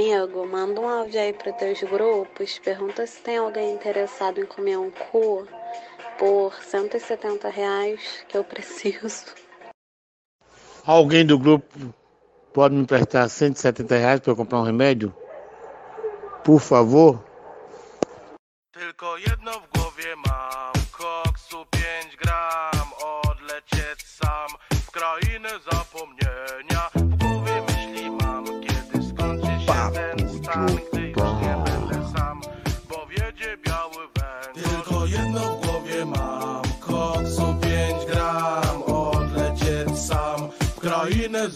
Amigo, manda um áudio aí para teus grupos. Pergunta se tem alguém interessado em comer um cu por 170 reais que eu preciso. Alguém do grupo pode me emprestar 170 reais para eu comprar um remédio? Por favor? Tylko jedno w głowie mam Koksu 5 gram Odlecieć sam W krainę zapomnienia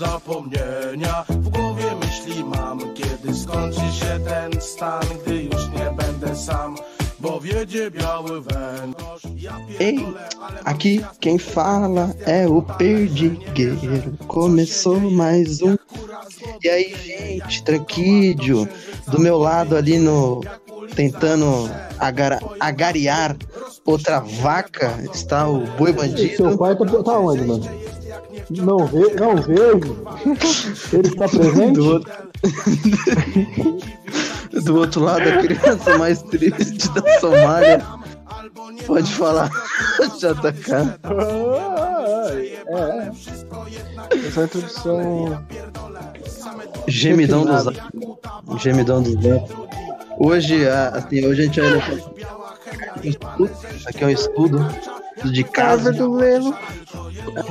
zapomnienia W głowie myśli mam Kiedy skończy się ten stan Gdy już nie będę sam Bo wiedzie biały węgorz Ja Ei, aqui quem fala é o Perdigueiro. Começou mais um. E aí, gente, tranquilo. Do meu lado ali no. Tentando agara, agariar outra vaca está o boi Seu bandido. pai tá, tá onde, mano? Não, ve não vejo. Ele está presente? Do outro... Do outro lado, a criança mais triste da Somália. Pode falar, JK. É, essa introdução. Gemidão dos Gemidão dos. Hoje, assim, hoje a gente vai levar aqui é um estudo de casa. do Lelo.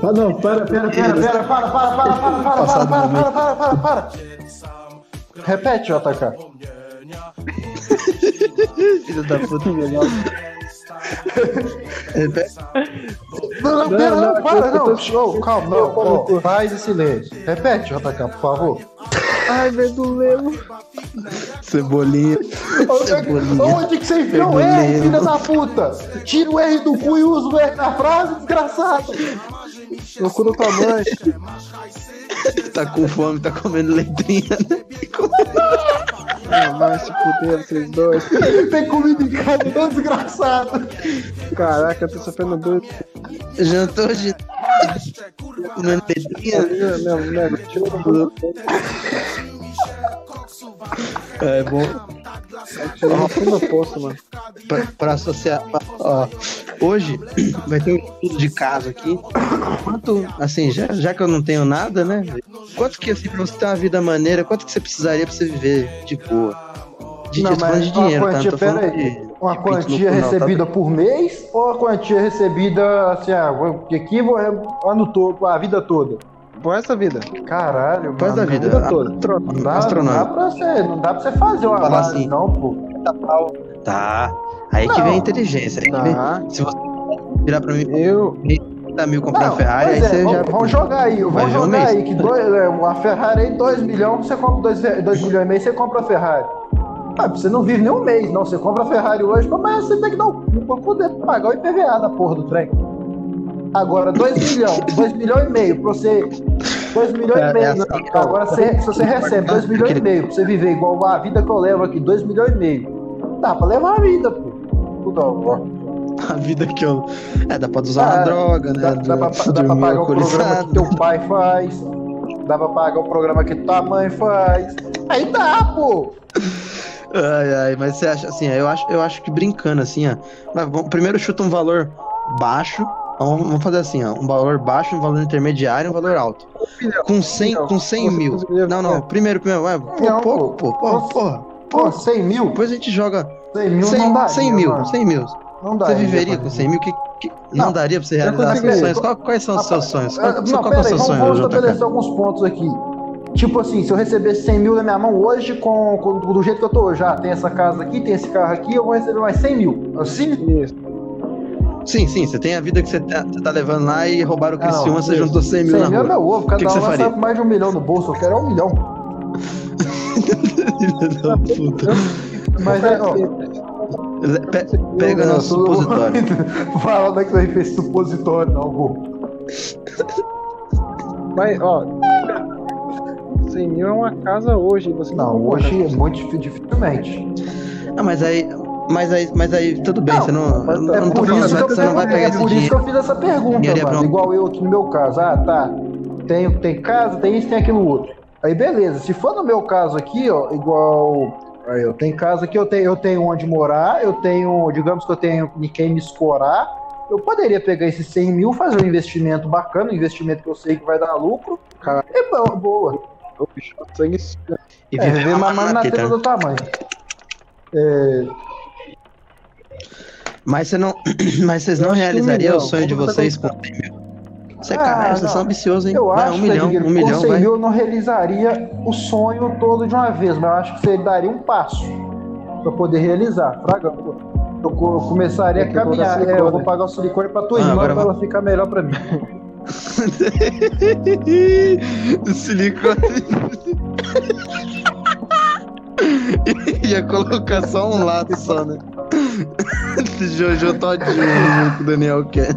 Ah, não, pera, pera, pera, pera, para, para, para, para, para, para, para, para, para, para, para. Repete, JK. Filho da puta. Repete. Não, não, Não, pera, não, para, não. Show, calma, não. ó, paz e silêncio. Repete, JK, por favor. Ai, Verdulelo. Cebolinha. Cebolinha. Onde que você enfiou o R, filha da puta? Tira o R do cu e usa o R na frase, desgraçado. No cu da tua mãe. Tá com fome, tá comendo letrinha. Ah, vai se fuder, vocês dois. Tem comida em casa, desgraçado. Caraca, eu tô sofrendo dor. Jantou de. Comendo letrinha. Meu, meu, É bom. No fundo do poço, mano. pra, pra associar. Ó, hoje vai ter um estudo de caso aqui. Quanto, assim, já, já que eu não tenho nada, né? Quanto que, assim, pra você ter uma vida maneira, quanto que você precisaria pra você viver de boa? De, Não, mas de dinheiro, uma tá? Não tô falando aí, de uma no quantia tá? recebida por mês ou a quantia recebida, assim, ah, aqui vou é ano todo, a vida toda? Por essa vida. Caralho, mano, da vida. vida toda. Não dá, não dá Astronômico. pra você, não dá pra você fazer uma análise, assim. não, pô. Tá. Aí que Não. vem a inteligência. Aí que vem, Tá. se você virar pra mim, Eu. 30 mil comprar Não, Ferrari, aí é, você vamos, já. vamos jogar aí, vamos jogar aí, que dois, é, uma Ferrari aí, 2 milhões, você compra 2 milhões e meio, você compra a Ferrari. Ah, você não vive nem um mês, não. Você compra a Ferrari hoje, mas amanhã você tem que dar o cu pra poder pagar o IPVA da porra do trem. Agora, 2 milhões, 2 milhões e meio pra você. 2 milhões É, e meio. é né? assim, Agora, você- se você recebe 2 milhões e meio pra você viver igual a vida que eu levo aqui, 2 milhões e meio. Dá pra levar a vida, pô. Ó. A vida que eu. É, dá pra usar uma Ah, droga, né? Dá, dá pra, dá pra pagar o programa que teu pai faz. Dá pra pagar o programa que tua mãe faz. Aí dá, pô. Ai, ai, mas você acha assim, eu acho, eu acho que brincando assim, ó. Vamos, primeiro chuta um valor baixo. Vamos, vamos fazer assim, ó. Um valor baixo, um valor intermediário um valor alto. Com 100, com 100 mil. Não, não. Primeiro, primeiro. Ué, pô, pouco, pô. pô, pô, porra. Pô, 100 mil? Depois a gente joga 100 mil 100, não dá. 100 mil, 100 mil. Não dá. Você viveria com 100 mil? Que, que- não, Não, daria pra você realizar seus sonhos? Qual- quais são os seus sonhos? Qual, Ah, qual, Não, qual é o aí, seu vamos, sonho, vamos JK? estabelecer alguns pontos aqui. Tipo assim, se eu receber 100 mil na minha mão hoje, com, com- do jeito que eu tô hoje, já tem essa casa aqui, tem esse carro aqui, eu vou receber mais 100 mil. Assim? Isso. Sim, sim, você tem a vida que você tá, você tá levando lá e roubaram o Ah, Criciúma, você isso. juntou 100 mil 100 na mil é rua. meu ovo, cada que que um você vai com mais de um milhão no bolso, eu quero é um milhão. Mas é, ó, Pe- Pega nosso supositório. Fala onde é que você fez supositório, não. Mas, ó. 100 mil é uma casa hoje. Você Não, compra hoje é muito dificilmente. Ah, mas aí. Mas aí, mas aí, tudo bem, você não. mas eu não é tô por falando isso que que eu você não vai pegar é esse por isso que dinheiro. eu fiz essa pergunta, Dinheiro é mano. pra- Igual eu aqui no meu caso. Ah, tá. Tenho, tem casa, tem isso, tem aquilo outro. Aí beleza, se for no meu caso aqui, ó, igual. Aí, eu tenho casa que eu tenho, eu tenho onde morar, eu tenho, digamos que eu tenho em quem me escorar. Eu poderia pegar esses 100 mil, fazer um investimento bacana, um investimento que eu sei que vai dar lucro. Cara. É boa. boa. O bicho sangue E É, viver mamando na teta do tamanho. É, Mas, você não, mas vocês não realizariam o sonho de vocês com 100 mil? Você, Ah, caralho, vocês não. são ambiciosos, hein? eu vai, acho um milhão, um com milhão, 100 vai. mil eu não realizaria o sonho todo de uma vez, mas eu acho que você daria um passo para poder realizar. Fraga, eu, co- eu começaria a caminhar. É, eu vou pagar o silicone pra tua Ah, irmã agora pra ela ficar melhor pra mim. Silicone. Ia colocar só um lado só, né? Jojo todinho, que o Daniel quer.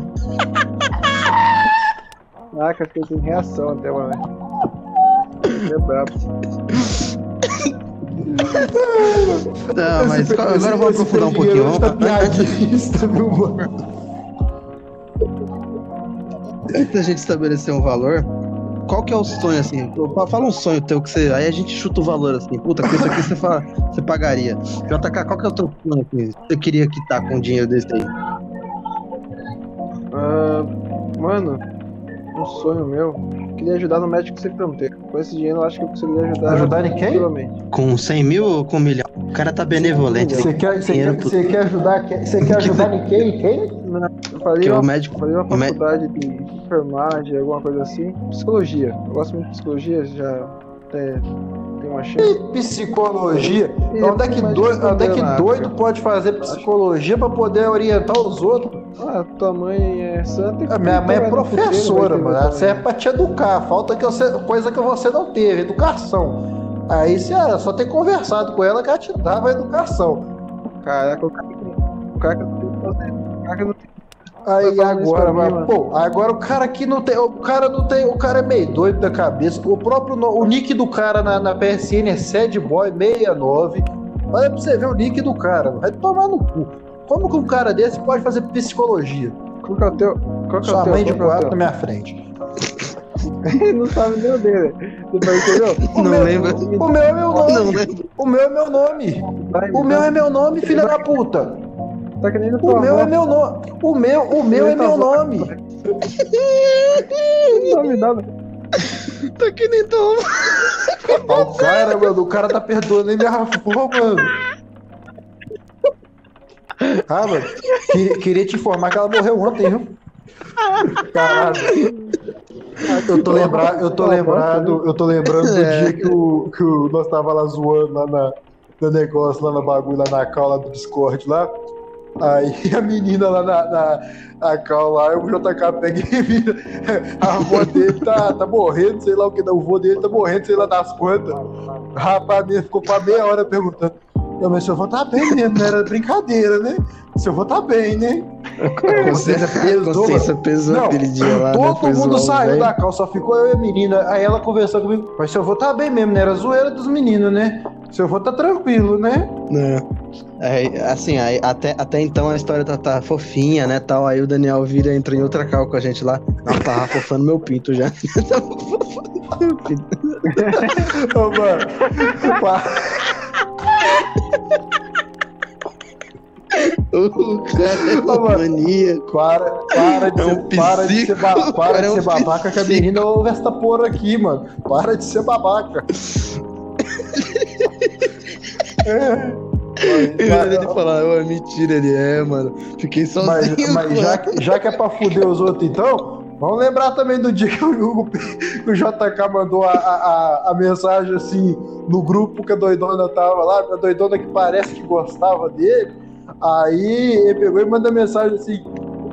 Caraca, eu fiquei sem reação até, mano. É brabo. Tá, mas Esse- agora esse- eu vou aprofundar um pouquinho. Vamos, tá antes, viu, mano? Antes da gente estabelecer um valor, qual que é o sonho, assim? Fala um sonho teu que você. Aí a gente chuta o valor, assim. Puta, com isso aqui você, fala, você pagaria. JK, qual que é o teu sonho, assim? Você queria quitar com dinheiro desse aí? Ah, mano, um sonho meu. Queria ajudar no médico sem fronteira. Com esse dinheiro eu acho que eu conseguiria ajudar. Ajudar em quem? Com 100 mil ou com um milhão? O cara tá benevolente. Você quer, você, quer, você quer ajudar quem? Você quer ajudar em quem? em Quem? Eu Porque faria o uma, médico. faria uma o faculdade de enfermagem, alguma coisa assim. Psicologia. Eu gosto muito de psicologia, já até tem uma chance. Psicologia? E Onde é que, doido, onde é que doido pode fazer psicologia pra poder orientar os outros? Ah, tua mãe é santa. A minha mãe é professora, mano. Ela vergonha. serve pra te educar. Falta que você, coisa que você não teve, educação. Aí você é só ter conversado com ela que ela te dava educação. Caraca, o cara, o cara que. O cara que não tem Aí agora, mim, mas, mano. pô, agora o cara que não tem. O cara não tem. O cara é meio doido da cabeça. O próprio. O nick do cara na, na PSN é SadBoy69. Olha pra você ver o nick do cara. Vai tomar no cu. Como que um cara desse pode fazer psicologia? Qual que é o teu? Qual que é o Sua teu? mãe de é o quatro na minha frente. Não sabe nem o dele. Você percebeu? O Não meu, lembra? O meu é meu nome. Não. O meu é meu nome. O meu é meu nome, filha da puta. Tá que nem no O meu é meu nome. O meu, o meu é meu nome. Não me dá. Tá que nem. Ó, O cara, mano, o cara tá perdoando nem minha avó, mano. Ah, mano, que- queria te informar que ela morreu ontem, viu? Caralho. Eu tô, lembra... eu tô lembrado, eu tô lembrando do dia que, o, que o... nós tava lá zoando lá na, no negócio, lá no bagulho, lá na cal lá do Discord lá. Aí a menina lá na, na a cal lá, o JK pega e vira. A avó dele tá, tá morrendo, sei lá o que, o vô dele tá morrendo, sei lá das quantas. Rapaz, mesmo ficou pra meia hora perguntando. Não, mas seu avô tá bem mesmo, não era brincadeira, né? Seu avô tá bem, né? A consciência pesou, mano. Consciência pesou Não, aquele dia lá, né? Todo Foi mundo saiu velho. da cal, só ficou eu e a menina. Aí ela conversou comigo. Mas seu avô tá bem mesmo, né? Era zoeira dos meninos, né? Seu avô tá tranquilo, né? Não. Aí, assim, aí, até, até então a história tá, tá fofinha, né, tal. Aí o Daniel vira, entra em outra cal com a gente lá. Não, tava fofando meu pinto já. Tava fofando meu pinto. Ô, mano. O cara é Ô, mano. maníaco. Para, para de, É um ser, para de ser, ba- para de é um ser babaca que a menina ouve essa porra aqui, mano. Para de ser babaca. Vez dele falar, "Ô, é mentira, ele é, mano. Fiquei sozinho. Mas, mas já, ela." que- já que é pra fuder os outros, então, vamos lembrar também do dia que o, que o JK mandou a, a, a- mensagem assim no grupo que a doidona tava lá, a doidona que parece que gostava dele. Aí ele pegou e mandou mensagem assim: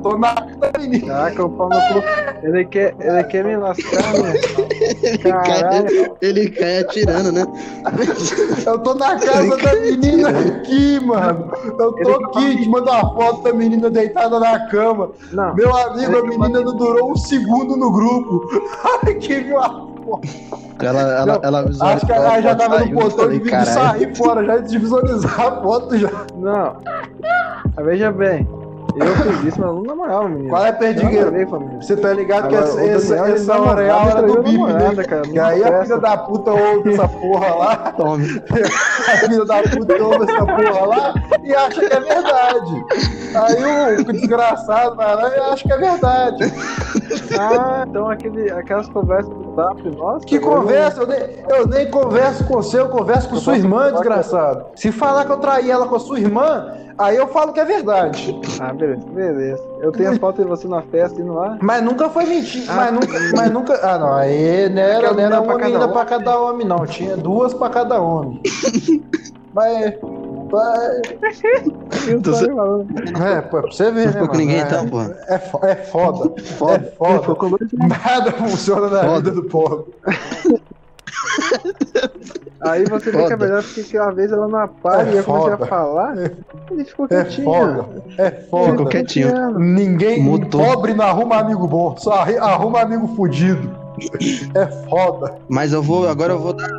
tô na menina. Caraca, o pau no cu. Ele quer, ele quer me lascar, né? ele, Caralho. cai, ele cai atirando, né? Eu tô na casa da menina aqui, mano. Eu tô aqui, te mando uma foto da menina deitada na cama. Não. Meu amigo, a menina não durou um segundo no grupo. Ai, que uma Ela, ela, Não, ela visualizou Acho que a ela já tava no botão de vídeo sair fora, já de visualizar a foto já. Não. Veja bem. Eu fiz isso, mas não namorava, menino. Qual é, Perdigueiro? Você tá ligado que Agora, essa, o Daniel, essa, ele essa não- hora a não hora do bip, né? cara, Que aí a filha da puta ouve essa porra lá, Tome. a filha da puta ouve essa porra lá e acha que é verdade. Aí o desgraçado vai lá e acha que é verdade. Ah, então aquele, aquelas conversas do Zap, nossa. Que eu- conversa? Eu nem, eu nem converso com você, eu converso com sua irmã, desgraçado. Se falar que eu traí ela com a sua irmã, aí eu falo que é verdade. Ah, beleza, beleza. Eu tenho a foto de você na festa indo lá. Mas nunca foi mentira. Ah. Mas nunca. Mas nunca. Ah, não. Aí não era, não era menina uma menina pra cada homem, não. Tinha duas pra cada homem. mas. Então tô você- falando. É, pô, pra você ver, Não né? ficou com ninguém é, então, porra. É, fo- é foda. Foda. É foda. Ficou com dois Nada funciona na Foda. vida do povo. Aí você vê que Foda. é melhor porque aquela vez ela na par É e eu comecei foda. a falar. Ele ficou É quietinho. foda. É Ficou foda. quietinho. Ninguém. Mutou. Pobre não arruma amigo bom, só arruma amigo fudido. É foda. Mas eu vou, agora eu vou dar.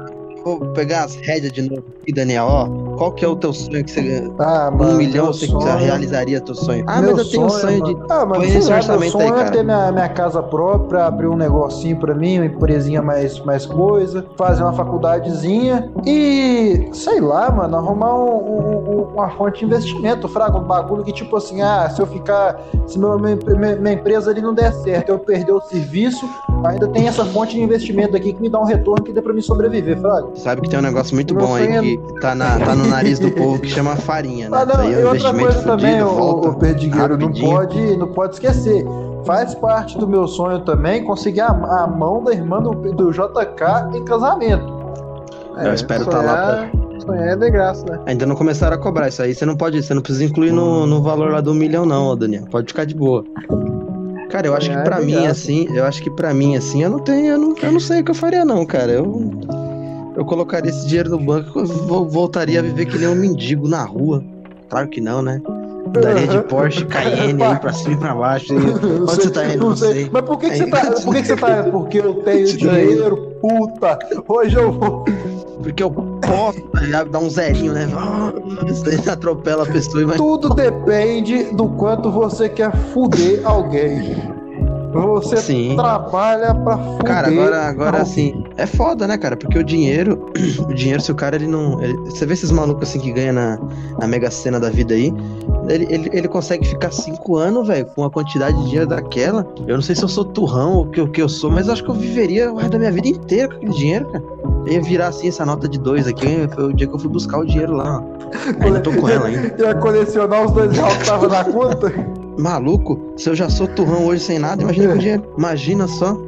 Vou pegar as rédeas de novo aqui, Daniel. Ó, qual que é o teu sonho que você. Ah, Um mano, milhão você sonho- realizaria teu sonho? Ah, meu mas eu tenho um sonho de. Ah, sei esse lá, meu orçamento sonho aí, é cara. ter minha, minha casa própria, abrir um negocinho pra mim, uma empresinha mais, mais coisa, fazer uma faculdadezinha e, sei lá, mano, arrumar um- um- um- uma fonte de investimento, fraga, um bagulho que tipo assim, ah, se eu ficar, se meu, minha- minha empresa ali não der certo, eu perder o serviço, ainda tem essa fonte de investimento aqui que me dá um retorno que dê pra me sobreviver, fraga. Sabe que tem um negócio muito bom aí é- que tá, na, tá no nariz do povo que chama farinha, né? Ah, não, aí é e um outra investimento coisa também, fudido, o, volta o Perdigueiro, não pode, não pode esquecer. Faz parte do meu sonho também conseguir a, a mão da irmã do, do JK em casamento. Eu espero tá lá sonhar, sonhar é de graça, né? Ainda não começaram a cobrar isso aí. Você não pode, você não precisa incluir no, no valor lá do milhão, não, Daniel. Pode ficar de boa. Cara, eu acho que É, pra mim, obrigado. assim, eu acho que pra mim, assim, eu não tenho, eu não, eu não sei o que eu faria, não, cara. Eu, eu colocaria esse dinheiro no banco, eu vo- voltaria a viver que nem um mendigo na rua. Claro que não, né? Daria de Porsche, Cayenne aí pra cima e pra baixo. e- Onde sei, você tá indo? Não sei. Mas por que, que você tá. Por que, que você tá. Porque eu tenho dinheiro, puta. Hoje eu vou. Porque eu tá ligado? Dar um zerinho, né? Aí atropela a pessoa e vai. Tudo depende do quanto você quer fuder alguém. Você Sim. trabalha pra fuder. Cara, agora, agora assim, é foda, né, cara? Porque o dinheiro, o dinheiro, se o cara ele não. ele- você vê esses malucos assim que ganha na, na Mega Sena da vida aí, ele, ele, ele consegue ficar cinco anos, velho, com a quantidade de dinheiro daquela. Eu não sei se eu sou turrão ou o que, o que eu sou, mas eu acho que eu viveria o resto da minha vida inteira com aquele dinheiro, cara. Eu ia virar assim essa nota de dois aqui, foi o dia que eu fui buscar o dinheiro lá. Ainda tô com ela ainda. Ia colecionar os dois reais que tava na conta. Maluco, se eu já sou turrão hoje sem nada, imagina com dinheiro. Imagina só.